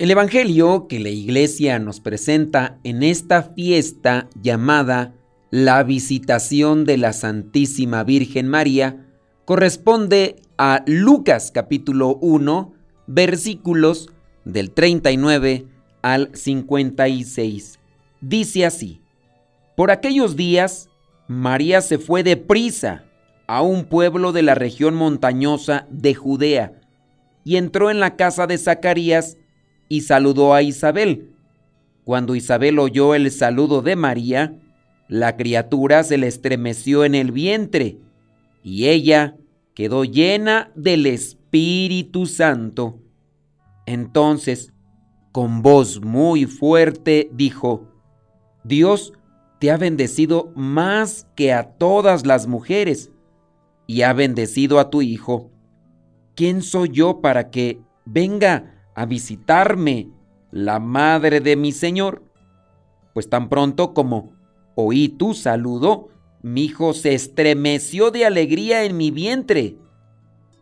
El Evangelio que la iglesia nos presenta en esta fiesta llamada la visitación de la Santísima Virgen María corresponde a Lucas capítulo 1 versículos del 39 al 56. Dice así, por aquellos días María se fue deprisa a un pueblo de la región montañosa de Judea y entró en la casa de Zacarías y saludó a Isabel. Cuando Isabel oyó el saludo de María, la criatura se le estremeció en el vientre y ella quedó llena del Espíritu Santo. Entonces, con voz muy fuerte, dijo, Dios te ha bendecido más que a todas las mujeres y ha bendecido a tu Hijo. ¿Quién soy yo para que venga a visitarme la madre de mi Señor? Pues tan pronto como oí tu saludo, mi hijo se estremeció de alegría en mi vientre.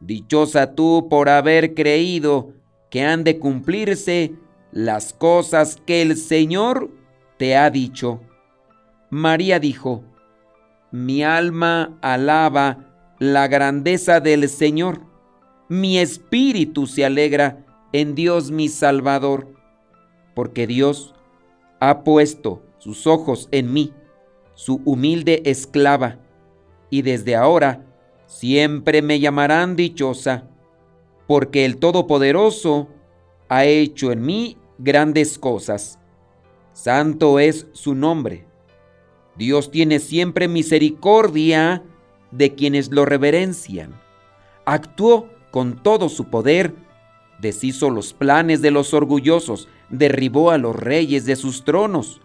Dichosa tú por haber creído que han de cumplirse las cosas que el Señor te ha dicho. María dijo, mi alma alaba la grandeza del Señor, mi espíritu se alegra en Dios mi Salvador, porque Dios ha puesto sus ojos en mí, su humilde esclava, y desde ahora siempre me llamarán dichosa, porque el Todopoderoso ha hecho en mí grandes cosas. Santo es su nombre. Dios tiene siempre misericordia de quienes lo reverencian. Actuó con todo su poder deshizo los planes de los orgullosos, derribó a los reyes de sus tronos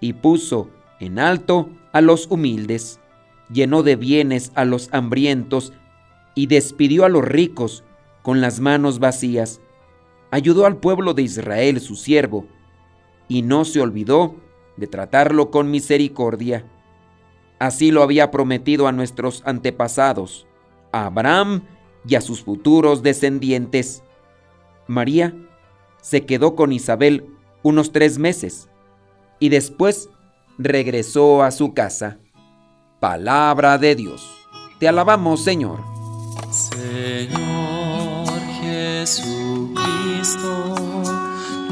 y puso en alto a los humildes, llenó de bienes a los hambrientos y despidió a los ricos con las manos vacías. Ayudó al pueblo de Israel, su siervo, y no se olvidó de tratarlo con misericordia. Así lo había prometido a nuestros antepasados, a Abraham y a sus futuros descendientes. María se quedó con Isabel unos tres meses y después regresó a su casa. Palabra de Dios. Te alabamos, Señor. Señor Jesucristo,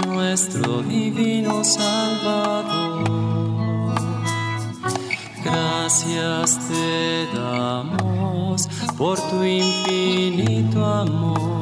nuestro divino Salvador. Gracias te damos por tu infinito amor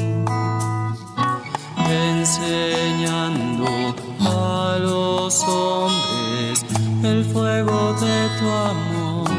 enseñando a los hombres el fuego de tu amor.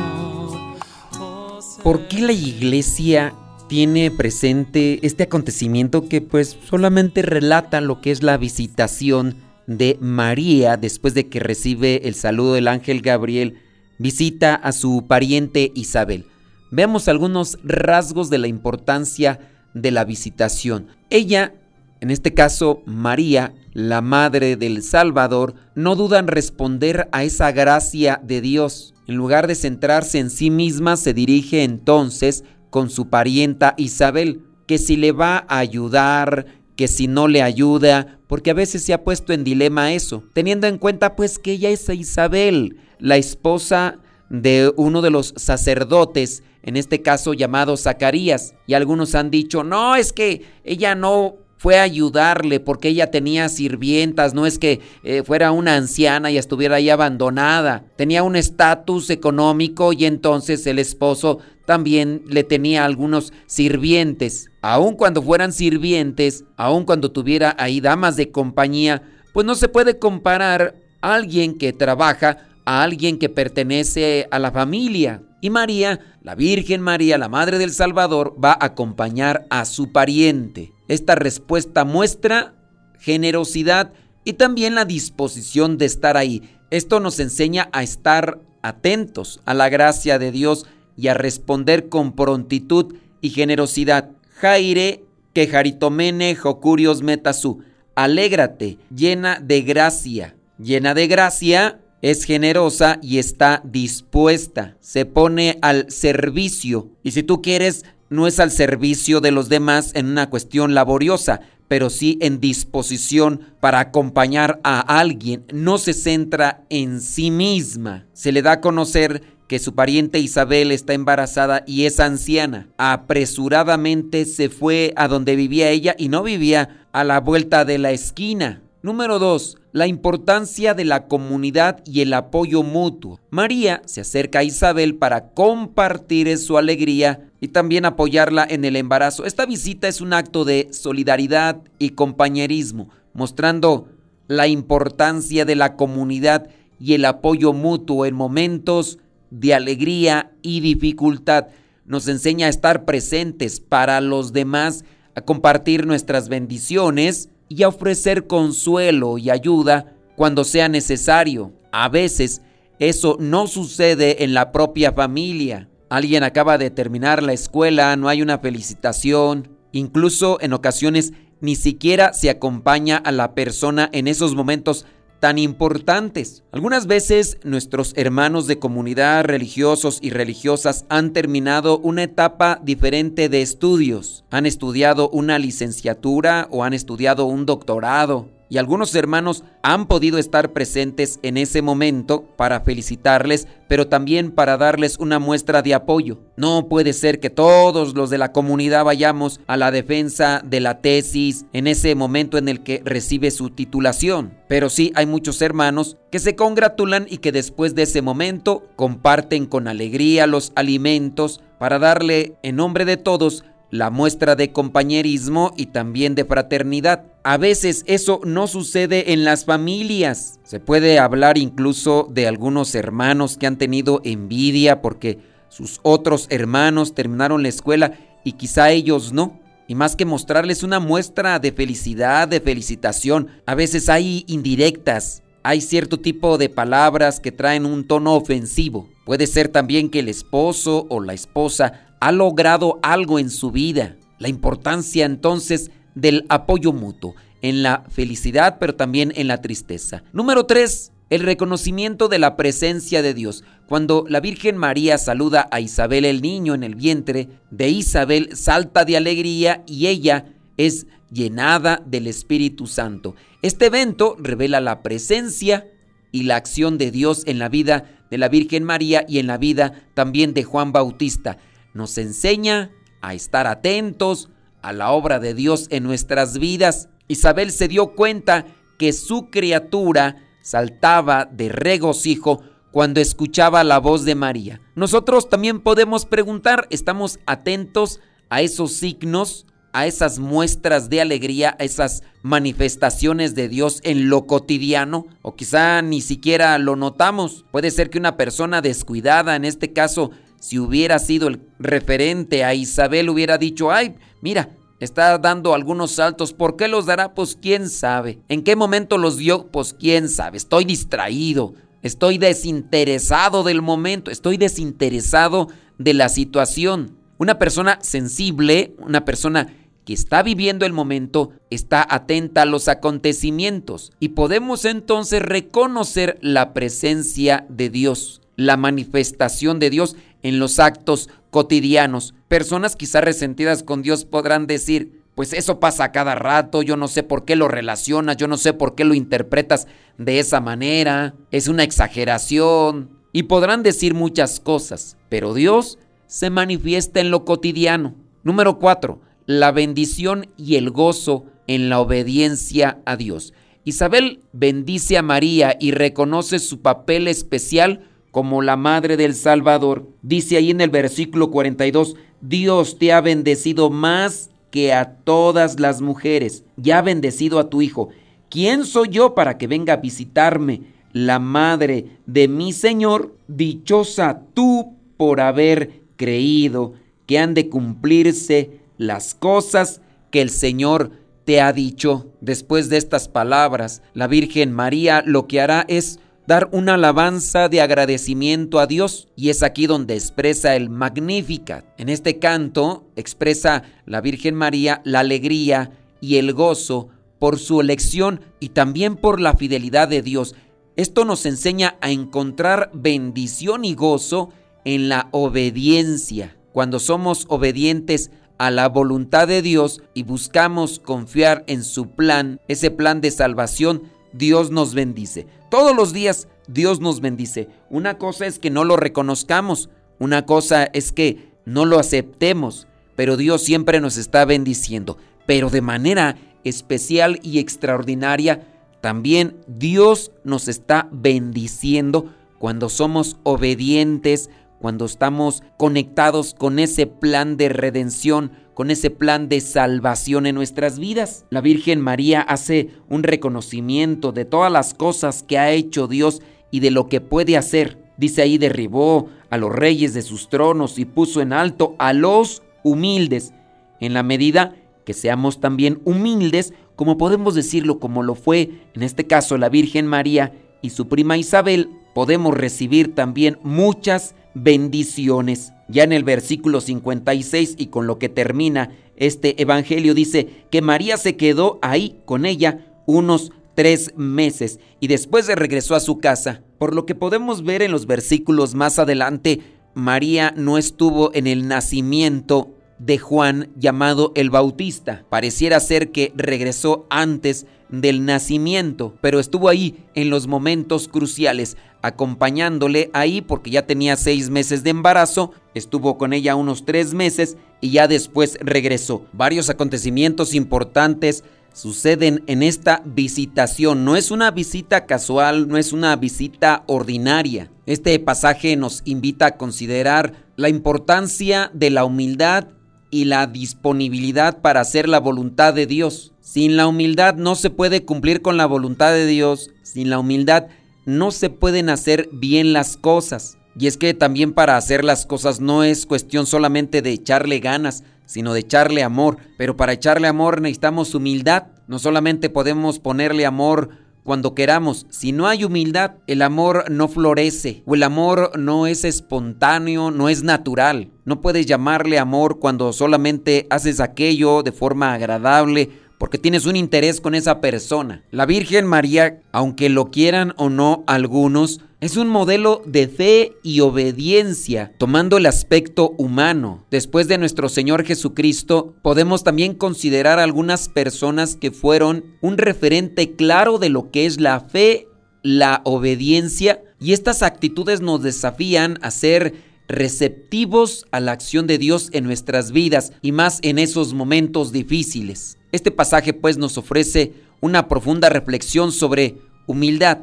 Oh, ¿Por qué la iglesia tiene presente este acontecimiento que pues solamente relata lo que es la visitación de María después de que recibe el saludo del ángel Gabriel, visita a su pariente Isabel? Veamos algunos rasgos de la importancia de la visitación. Ella en este caso María, la Madre del Salvador, no duda en responder a esa gracia de Dios. En lugar de centrarse en sí misma, se dirige entonces con su parienta Isabel, que si le va a ayudar, que si no le ayuda, porque a veces se ha puesto en dilema eso, teniendo en cuenta pues que ella es Isabel, la esposa de uno de los sacerdotes, en este caso llamado Zacarías, y algunos han dicho, no, es que ella no fue a ayudarle porque ella tenía sirvientas, no es que eh, fuera una anciana y estuviera ahí abandonada, tenía un estatus económico y entonces el esposo también le tenía algunos sirvientes. Aun cuando fueran sirvientes, aun cuando tuviera ahí damas de compañía, pues no se puede comparar a alguien que trabaja a alguien que pertenece a la familia. Y María, la Virgen María, la Madre del Salvador, va a acompañar a su pariente. Esta respuesta muestra generosidad y también la disposición de estar ahí. Esto nos enseña a estar atentos a la gracia de Dios y a responder con prontitud y generosidad. Jaire que jaritomene jocurios metasú. Alégrate, llena de gracia. Llena de gracia es generosa y está dispuesta. Se pone al servicio. Y si tú quieres, no es al servicio de los demás en una cuestión laboriosa, pero sí en disposición para acompañar a alguien. No se centra en sí misma. Se le da a conocer que su pariente Isabel está embarazada y es anciana. Apresuradamente se fue a donde vivía ella y no vivía a la vuelta de la esquina. Número 2. La importancia de la comunidad y el apoyo mutuo. María se acerca a Isabel para compartir su alegría y también apoyarla en el embarazo. Esta visita es un acto de solidaridad y compañerismo, mostrando la importancia de la comunidad y el apoyo mutuo en momentos de alegría y dificultad. Nos enseña a estar presentes para los demás, a compartir nuestras bendiciones y a ofrecer consuelo y ayuda cuando sea necesario. A veces eso no sucede en la propia familia. Alguien acaba de terminar la escuela, no hay una felicitación, incluso en ocasiones ni siquiera se acompaña a la persona en esos momentos tan importantes. Algunas veces nuestros hermanos de comunidad religiosos y religiosas han terminado una etapa diferente de estudios. Han estudiado una licenciatura o han estudiado un doctorado y algunos hermanos han podido estar presentes en ese momento para felicitarles, pero también para darles una muestra de apoyo. No puede ser que todos los de la comunidad vayamos a la defensa de la tesis en ese momento en el que recibe su titulación, pero sí hay muchos hermanos que se congratulan y que después de ese momento comparten con alegría los alimentos para darle en nombre de todos la muestra de compañerismo y también de fraternidad. A veces eso no sucede en las familias. Se puede hablar incluso de algunos hermanos que han tenido envidia porque sus otros hermanos terminaron la escuela y quizá ellos no. Y más que mostrarles una muestra de felicidad, de felicitación, a veces hay indirectas, hay cierto tipo de palabras que traen un tono ofensivo. Puede ser también que el esposo o la esposa ha logrado algo en su vida. La importancia entonces del apoyo mutuo, en la felicidad pero también en la tristeza. Número 3. El reconocimiento de la presencia de Dios. Cuando la Virgen María saluda a Isabel el niño en el vientre de Isabel, salta de alegría y ella es llenada del Espíritu Santo. Este evento revela la presencia y la acción de Dios en la vida de la Virgen María y en la vida también de Juan Bautista nos enseña a estar atentos a la obra de Dios en nuestras vidas. Isabel se dio cuenta que su criatura saltaba de regocijo cuando escuchaba la voz de María. Nosotros también podemos preguntar, ¿estamos atentos a esos signos, a esas muestras de alegría, a esas manifestaciones de Dios en lo cotidiano? O quizá ni siquiera lo notamos. Puede ser que una persona descuidada, en este caso si hubiera sido el referente a Isabel, hubiera dicho, ay, mira, está dando algunos saltos, ¿por qué los dará? Pues quién sabe. ¿En qué momento los dio? Pues quién sabe. Estoy distraído, estoy desinteresado del momento, estoy desinteresado de la situación. Una persona sensible, una persona que está viviendo el momento, está atenta a los acontecimientos y podemos entonces reconocer la presencia de Dios, la manifestación de Dios en los actos cotidianos. Personas quizás resentidas con Dios podrán decir, pues eso pasa cada rato, yo no sé por qué lo relacionas, yo no sé por qué lo interpretas de esa manera, es una exageración. Y podrán decir muchas cosas, pero Dios se manifiesta en lo cotidiano. Número 4. La bendición y el gozo en la obediencia a Dios. Isabel bendice a María y reconoce su papel especial como la madre del Salvador. Dice ahí en el versículo 42, Dios te ha bendecido más que a todas las mujeres, ya ha bendecido a tu hijo. ¿Quién soy yo para que venga a visitarme la madre de mi Señor? Dichosa tú por haber creído que han de cumplirse las cosas que el Señor te ha dicho. Después de estas palabras, la Virgen María lo que hará es dar una alabanza de agradecimiento a Dios y es aquí donde expresa el Magnificat. En este canto expresa la Virgen María la alegría y el gozo por su elección y también por la fidelidad de Dios. Esto nos enseña a encontrar bendición y gozo en la obediencia. Cuando somos obedientes a la voluntad de Dios y buscamos confiar en su plan, ese plan de salvación, Dios nos bendice. Todos los días Dios nos bendice. Una cosa es que no lo reconozcamos, una cosa es que no lo aceptemos, pero Dios siempre nos está bendiciendo. Pero de manera especial y extraordinaria, también Dios nos está bendiciendo cuando somos obedientes cuando estamos conectados con ese plan de redención, con ese plan de salvación en nuestras vidas. La Virgen María hace un reconocimiento de todas las cosas que ha hecho Dios y de lo que puede hacer. Dice ahí, derribó a los reyes de sus tronos y puso en alto a los humildes, en la medida que seamos también humildes, como podemos decirlo, como lo fue en este caso la Virgen María y su prima Isabel, podemos recibir también muchas bendiciones. Ya en el versículo 56 y con lo que termina este evangelio dice que María se quedó ahí con ella unos tres meses y después regresó a su casa. Por lo que podemos ver en los versículos más adelante, María no estuvo en el nacimiento de Juan llamado el Bautista. Pareciera ser que regresó antes del nacimiento, pero estuvo ahí en los momentos cruciales, acompañándole ahí porque ya tenía seis meses de embarazo, estuvo con ella unos tres meses y ya después regresó. Varios acontecimientos importantes suceden en esta visitación. No es una visita casual, no es una visita ordinaria. Este pasaje nos invita a considerar la importancia de la humildad y la disponibilidad para hacer la voluntad de Dios. Sin la humildad no se puede cumplir con la voluntad de Dios. Sin la humildad no se pueden hacer bien las cosas. Y es que también para hacer las cosas no es cuestión solamente de echarle ganas, sino de echarle amor. Pero para echarle amor necesitamos humildad. No solamente podemos ponerle amor cuando queramos. Si no hay humildad, el amor no florece o el amor no es espontáneo, no es natural. No puedes llamarle amor cuando solamente haces aquello de forma agradable porque tienes un interés con esa persona. La Virgen María, aunque lo quieran o no algunos, es un modelo de fe y obediencia, tomando el aspecto humano. Después de nuestro Señor Jesucristo, podemos también considerar algunas personas que fueron un referente claro de lo que es la fe, la obediencia, y estas actitudes nos desafían a ser receptivos a la acción de Dios en nuestras vidas y más en esos momentos difíciles. Este pasaje pues nos ofrece una profunda reflexión sobre humildad,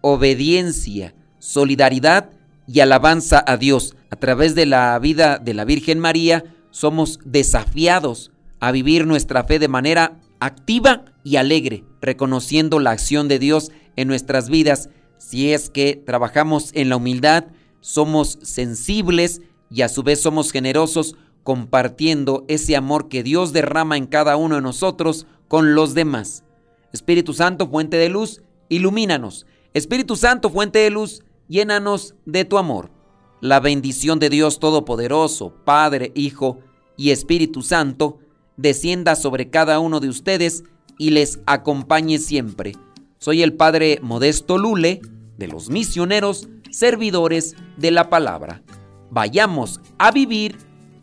obediencia, solidaridad y alabanza a Dios. A través de la vida de la Virgen María somos desafiados a vivir nuestra fe de manera activa y alegre, reconociendo la acción de Dios en nuestras vidas. Si es que trabajamos en la humildad, somos sensibles y a su vez somos generosos compartiendo ese amor que Dios derrama en cada uno de nosotros con los demás. Espíritu Santo, fuente de luz, ilumínanos. Espíritu Santo, fuente de luz, llénanos de tu amor. La bendición de Dios Todopoderoso, Padre, Hijo y Espíritu Santo, descienda sobre cada uno de ustedes y les acompañe siempre. Soy el Padre Modesto Lule, de los misioneros, servidores de la palabra. Vayamos a vivir